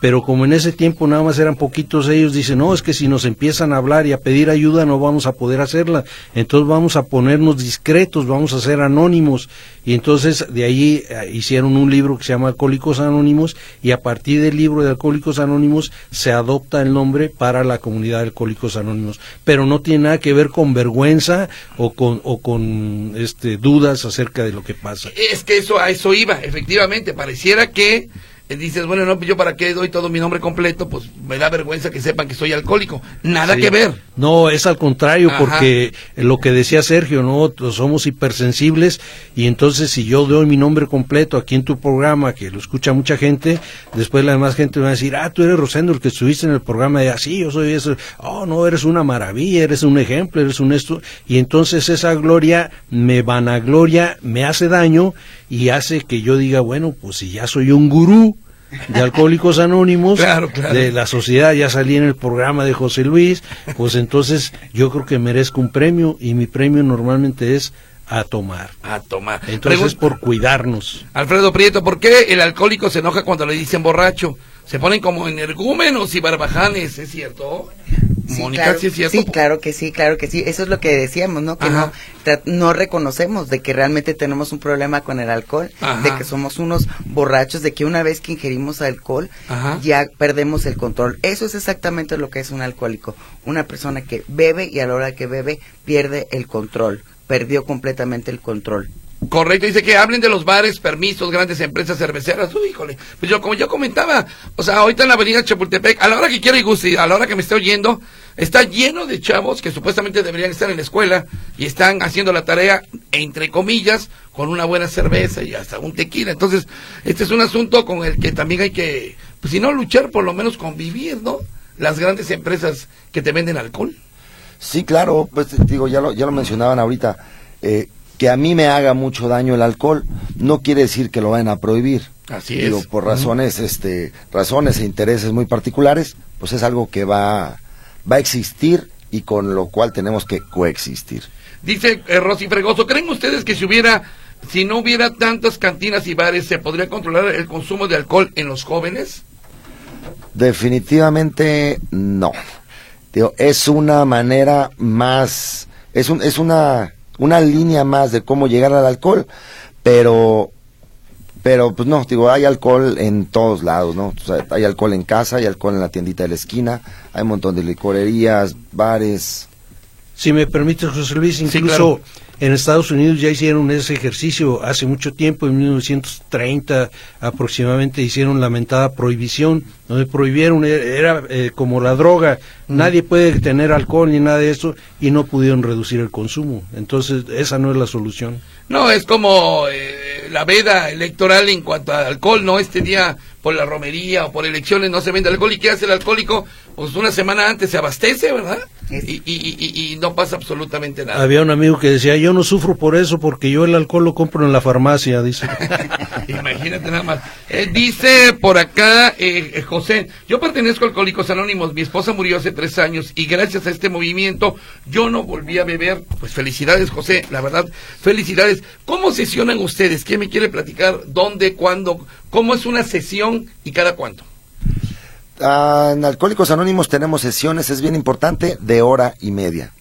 pero como en ese tiempo nada más eran poquitos ellos, dicen, no, es que si nos empiezan a hablar y a pedir ayuda no vamos a poder hacerla, entonces vamos a ponernos discretos, vamos a ser anónimos, y entonces de ahí eh, hicieron un libro que se llama Alcohólicos Anónimos, y a partir del libro de Alcohólicos Anónimos se adopta el nombre para la comunidad de Alcohólicos Anónimos, pero no tiene nada que ver con vergüenza o con, o con este, dudas acerca de lo que pasa. Es que eso a eso iba, efectivamente, pareciera que dices, bueno, no, pues yo para qué doy todo mi nombre completo, pues me da vergüenza que sepan que soy alcohólico. Nada Sí. que ver. No, es al contrario, Ajá. porque lo que decía Sergio, ¿no? Somos hipersensibles y entonces si yo doy mi nombre completo aquí en tu programa, que lo escucha mucha gente, después la demás gente va a decir, ah, tú eres Rosendo, el que estuviste en el programa, de así, yo soy eso, oh, no, eres una maravilla, eres un ejemplo, eres un esto, y entonces esa gloria me vanagloria, me hace daño y hace que yo diga, bueno, pues si ya soy un gurú, de Alcohólicos Anónimos, Claro, claro. de la sociedad, ya salí en el programa de José Luis, pues entonces yo creo que merezco un premio y mi premio normalmente es a tomar. A tomar. Entonces Pregun- por cuidarnos. Alfredo Prieto, ¿por qué el alcohólico se enoja cuando le dicen borracho? Se ponen como energúmenos y barbajanes, ¿es cierto? Mónica, claro, ¿sí es cierto? Sí, claro que sí, claro que sí. Eso es lo que decíamos, ¿no? Que Ajá. no, no reconocemos de que realmente tenemos un problema con el alcohol, Ajá. de que somos unos borrachos, de que una vez que ingerimos alcohol Ajá. ya perdemos el control. Eso es exactamente lo que es un alcohólico. Una persona que bebe y a la hora que bebe pierde el control, perdió completamente el control. Correcto, dice que hablen de los bares, permisos, grandes empresas cerveceras. Uy, híjole. Pues yo, como yo comentaba, o sea, ahorita en la avenida Chapultepec, a la hora que quiera y guste, a la hora que me esté oyendo, está lleno de chavos que supuestamente deberían estar en la escuela y están haciendo la tarea, entre comillas, con una buena cerveza y hasta un tequila. Entonces, este es un asunto con el que también hay que, pues si no luchar, por lo menos convivir, ¿no? Las grandes empresas que te venden alcohol. Sí, claro, pues digo, ya lo, ya lo mencionaban ahorita, eh, que a mí me haga mucho daño el alcohol, no quiere decir que lo vayan a prohibir. Así Digo, es. por razones, este, razones e intereses muy particulares, pues es algo que va, va a existir y con lo cual tenemos que coexistir. Dice eh, Rosy Fregoso, ¿creen ustedes que si hubiera, si no hubiera tantas cantinas y bares, se podría controlar el consumo de alcohol en los jóvenes? Definitivamente no. Digo, es una manera más, es un, es una, una línea más de cómo llegar al alcohol, pero, pero pues no, digo, hay alcohol en todos lados, ¿no? O sea, hay alcohol en casa, hay alcohol en la tiendita de la esquina, hay un montón de licorerías, bares. Si me permite, José Luis, Sí, incluso claro. En Estados Unidos ya hicieron ese ejercicio hace mucho tiempo, en 1930 aproximadamente hicieron lamentada prohibición, donde prohibieron, e- era eh, como la droga, nadie puede tener alcohol ni nada de eso, y no pudieron reducir el consumo. Entonces, esa no es la solución. No, es como eh, la veda electoral en cuanto al alcohol, ¿no? Este día por la romería o por elecciones no se vende alcohol y ¿qué hace el alcohólico? Pues una semana antes se abastece, ¿verdad? Y, y, y, no pasa absolutamente nada. Había un amigo que decía, yo no sufro por eso porque yo el alcohol lo compro en la farmacia, dice. Imagínate nada más. Eh, dice por acá eh, eh, José, yo pertenezco a Alcohólicos Anónimos, mi esposa murió hace tres años y gracias a este movimiento yo no volví a beber. Pues felicidades José, la verdad, felicidades. ¿Cómo sesionan ustedes? ¿Quién me quiere platicar? ¿Dónde? ¿Cuándo? ¿Cómo es una sesión y cada cuánto? Ah, en Alcohólicos Anónimos tenemos sesiones, es bien importante, de hora y media.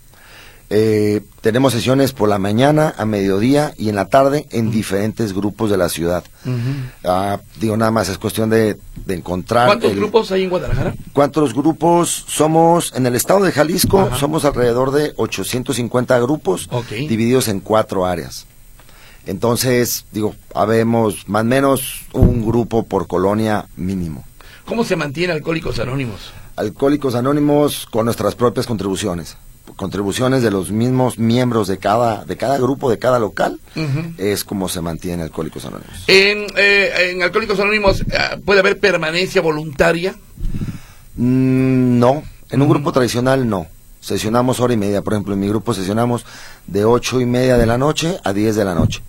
Eh, tenemos sesiones por la mañana, a mediodía y en la tarde en diferentes grupos de la ciudad. Ah, digo, nada más es cuestión de, encontrar. ¿Cuántos grupos hay en Guadalajara? ¿Cuántos grupos somos? En el estado de Jalisco somos alrededor de 850 grupos divididos en cuatro áreas. Entonces, digo, habemos más o menos un grupo por colonia mínimo. ¿Cómo se mantiene Alcohólicos Anónimos? Alcohólicos Anónimos con nuestras propias contribuciones. Contribuciones de los mismos miembros de cada, de cada grupo, de cada local, es como se mantiene Alcohólicos Anónimos. ¿En, eh, en Alcohólicos Anónimos eh, puede haber permanencia voluntaria? Mm, no, en un grupo tradicional no. Sesionamos hora y media, por ejemplo, en mi grupo sesionamos de ocho y media de la noche a diez de la noche.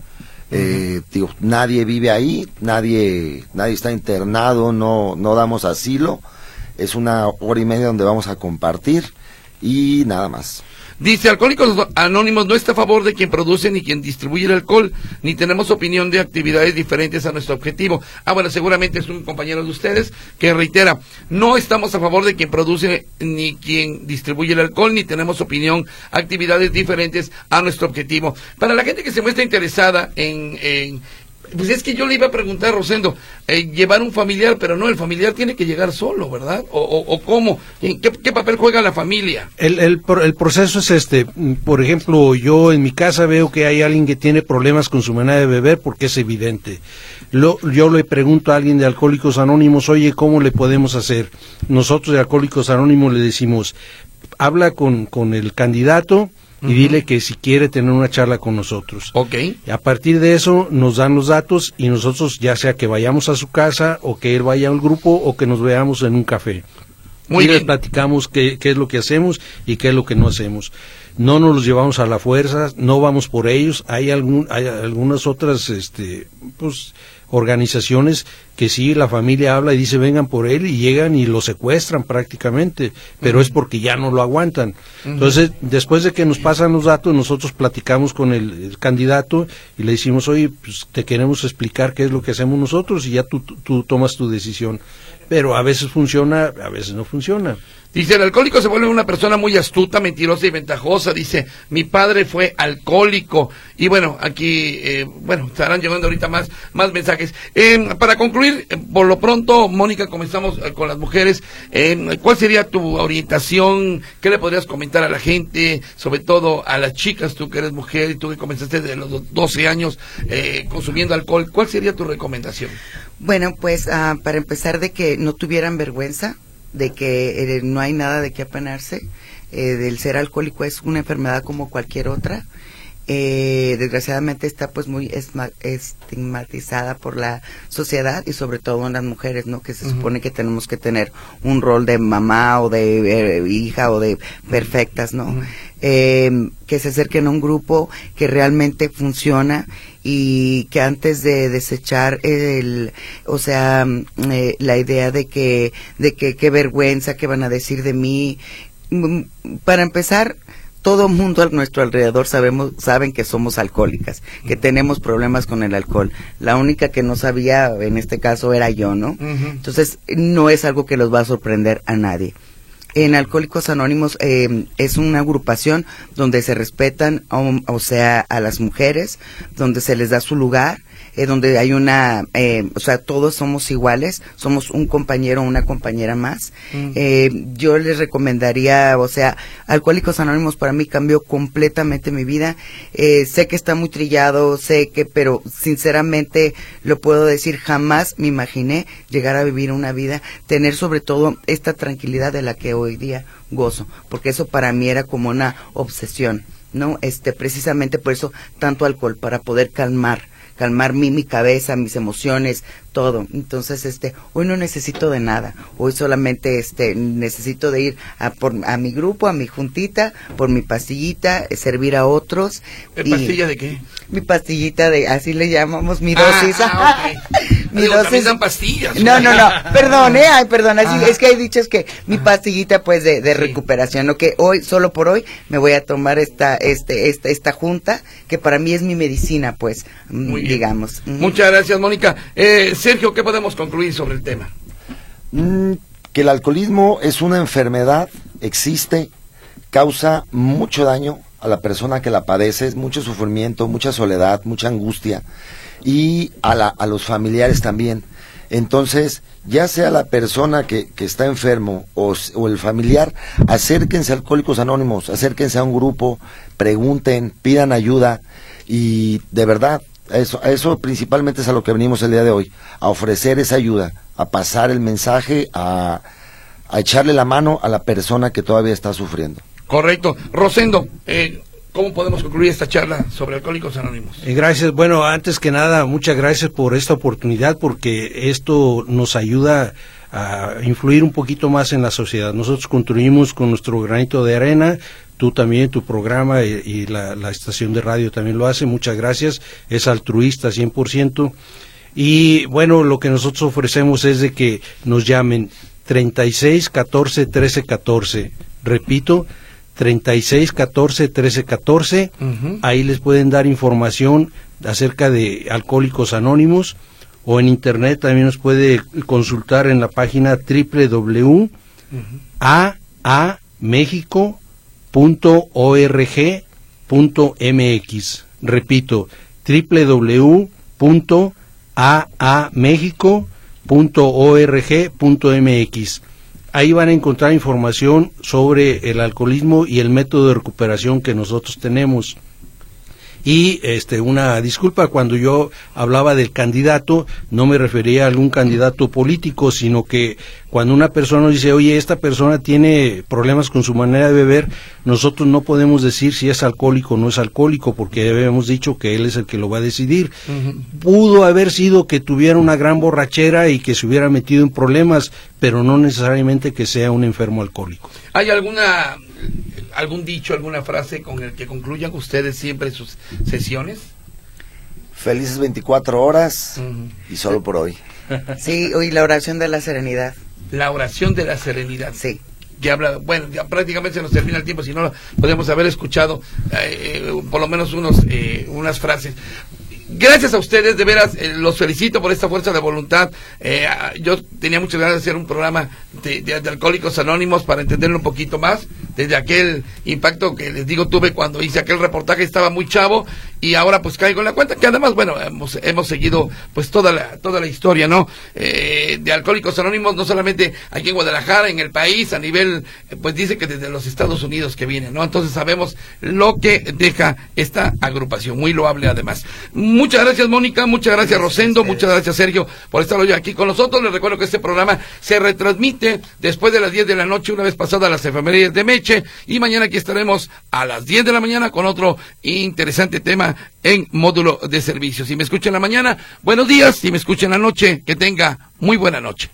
Eh, nadie vive ahí, nadie, nadie está internado, no, no damos asilo. Es una hora y media donde vamos a compartir y nada más. Dice, Alcohólicos Anónimos no está a favor de quien produce ni quien distribuye el alcohol, ni tenemos opinión de actividades diferentes a nuestro objetivo. Ah, bueno, seguramente es un compañero de ustedes que reitera, no estamos a favor de quien produce ni quien distribuye el alcohol, ni tenemos opinión, actividades diferentes a nuestro objetivo. Para la gente que se muestra interesada en, en pues es que yo le iba a preguntar, Rosendo, eh, llevar un familiar, pero no, el familiar tiene que llegar solo, ¿verdad? ¿O, o, cómo? ¿Qué, papel juega la familia? El, el, el, proceso es este. Por ejemplo, yo en mi casa veo que hay alguien que tiene problemas con su manera de beber porque es evidente. Lo, yo le pregunto a alguien de Alcohólicos Anónimos, oye, ¿cómo le podemos hacer? Nosotros de Alcohólicos Anónimos le decimos, habla con, con el candidato, y dile que si quiere tener una charla con nosotros. Ok. a partir de eso nos dan los datos y nosotros ya sea que vayamos a su casa o que él vaya al grupo o que nos veamos en un café. Muy y les platicamos qué, qué, es lo que hacemos y qué es lo que no hacemos. No nos los llevamos a la fuerza, no vamos por ellos. Hay, algún, hay algunas otras este, pues, organizaciones que sí, la familia habla y dice vengan por él y llegan y lo secuestran prácticamente, pero es porque ya no lo aguantan. Entonces, después de que nos pasan los datos, nosotros platicamos con el, candidato y le decimos, oye, pues te queremos explicar qué es lo que hacemos nosotros y ya tú, tú tomas tu decisión. Pero a veces funciona, a veces no funciona. Dice, el alcohólico se vuelve una persona muy astuta, mentirosa y ventajosa. Dice, mi padre fue alcohólico. Y bueno, aquí, eh, bueno, estarán llegando ahorita más, más mensajes. Eh, para concluir, eh, por lo pronto, Mónica, comenzamos con las mujeres. ¿Cuál sería tu orientación? ¿Qué le podrías comentar a la gente? Sobre todo a las chicas, tú que eres mujer y tú que comenzaste desde los 12 años consumiendo alcohol. ¿Cuál sería tu recomendación? Bueno, pues ah, para empezar de que no tuvieran vergüenza de que eh, no hay nada de qué apenarse. Eh, del ser alcohólico es una enfermedad como cualquier otra. Eh, desgraciadamente está pues muy estigmatizada por la sociedad y sobre todo en las mujeres, ¿no? Que se supone que tenemos que tener un rol de mamá o de hija o de perfectas, ¿no? Em, que se acerquen a un grupo que realmente funciona y que antes de desechar el, o sea, mm, eh, la idea de que, de que qué vergüenza, que van a decir de mí, mm, para empezar, todo el mundo a nuestro alrededor sabemos, saben que somos alcohólicas, que tenemos problemas con el alcohol. La única que no sabía, en este caso, era yo, ¿no? Entonces, no es algo que los va a sorprender a nadie en Alcohólicos Anónimos eh, es una agrupación donde se respetan, o, sea, a las mujeres, donde se les da su lugar, eh, donde hay una, eh, o sea, todos somos iguales, somos un compañero o una compañera más. Mm. Eh, yo les recomendaría, o sea, Alcohólicos Anónimos para mí cambió completamente mi vida. sé que está muy trillado, sé que, pero sinceramente lo puedo decir, jamás me imaginé llegar a vivir una vida, tener sobre todo esta tranquilidad de la que hoy día gozo, porque eso para mí era como una obsesión. ¿no? Este, precisamente por eso tanto alcohol, para poder calmar calmar mi, mi cabeza, mis emociones, todo. Entonces, este, hoy no necesito de nada. Hoy solamente, este, necesito de ir a por a mi grupo, a mi juntita, por mi pastillita, eh, servir a otros. ¿El pastilla de qué? Mi pastillita de, así le llamamos, mi Ah, dosis. ah, mi Digo, dosis. dan pastillas. No, no, no, perdón, eh, ay, perdón, así, es que hay dichos que mi pastillita pues de, de Sí. recuperación, ¿no? Que hoy, solo por hoy, me voy a tomar esta, este, esta, esta junta, que para mí es mi medicina, pues, Muy digamos. Muchas gracias, Mónica. Eh, Sergio, ¿qué podemos concluir sobre el tema? Mm, que el alcoholismo es una enfermedad, existe, causa mucho daño a la persona que la padece, mucho sufrimiento, mucha soledad, mucha angustia y a, la- a los familiares también. Entonces, ya sea la persona que, está enfermo o, o el familiar, acérquense a Alcohólicos Anónimos, acérquense a un grupo, pregunten, pidan ayuda y de verdad, eso, a eso principalmente es a lo que venimos el día de hoy, a ofrecer esa ayuda, a pasar el mensaje, a, a echarle la mano a la persona que todavía está sufriendo. Correcto. Rosendo, eh, ¿cómo podemos concluir esta charla sobre Alcohólicos Anónimos? Eh, Gracias. Bueno, antes que nada, muchas gracias por esta oportunidad porque esto nos ayuda a influir un poquito más en la sociedad. Nosotros contribuimos con nuestro granito de arena. Tú también, tu programa y, y la, la estación de radio también lo hace. Muchas gracias. Es altruista 100%. Y bueno, lo que nosotros ofrecemos es de que nos llamen 36 14 13 14. Repito, 36 14 13 14. Ujú. Ahí les pueden dar información acerca de Alcohólicos Anónimos o en internet también nos puede consultar en la página www.aamexico.org.mx. Repito, www.aamexico.org.mx. Ahí van a encontrar información sobre el alcoholismo y el método de recuperación que nosotros tenemos. Y este una disculpa cuando yo hablaba del candidato no me refería a algún candidato político, sino que cuando una persona dice, "Oye, esta persona tiene problemas con su manera de beber", nosotros no podemos decir si es alcohólico o no es alcohólico porque ya habíamos dicho que él es el que lo va a decidir. Pudo haber sido que tuviera una gran borrachera y que se hubiera metido en problemas, pero no necesariamente que sea un enfermo alcohólico. ¿Hay alguna algún dicho, alguna frase con el que concluyan ustedes siempre sus sesiones? Felices 24 horas y solo por hoy. Sí, hoy la oración de la serenidad, La oración de la serenidad. sí. que habla, bueno, ya prácticamente se nos termina el tiempo, si no podemos haber escuchado eh, por lo menos unos, eh, unas frases. Gracias a ustedes, de veras, eh, los felicito por esta fuerza de voluntad. Eh, yo tenía muchas ganas de hacer un programa de, de- de Alcohólicos Anónimos para entenderlo un poquito más. Desde aquel impacto que les digo tuve cuando hice aquel reportaje, estaba muy chavo y ahora pues caigo en la cuenta que además, bueno, hemos, hemos seguido pues toda la, toda la historia, ¿no? Eh, de Alcohólicos Anónimos, no solamente aquí en Guadalajara, en el país, a nivel, eh, pues dice que desde los Estados Unidos que viene, ¿no? Entonces sabemos lo que deja esta agrupación, muy loable además. Muchas gracias Mónica, muchas gracias Rosendo, muchas gracias Sergio por estar hoy aquí con nosotros. Les recuerdo que este programa se retransmite después de las 10 de la noche, una vez pasadas las efemérides de Meche, y mañana aquí estaremos a las 10 de la mañana con otro interesante tema en módulo de servicios. Si me escuchan en la mañana, buenos días, si me escuchan en la noche, que tenga muy buena noche.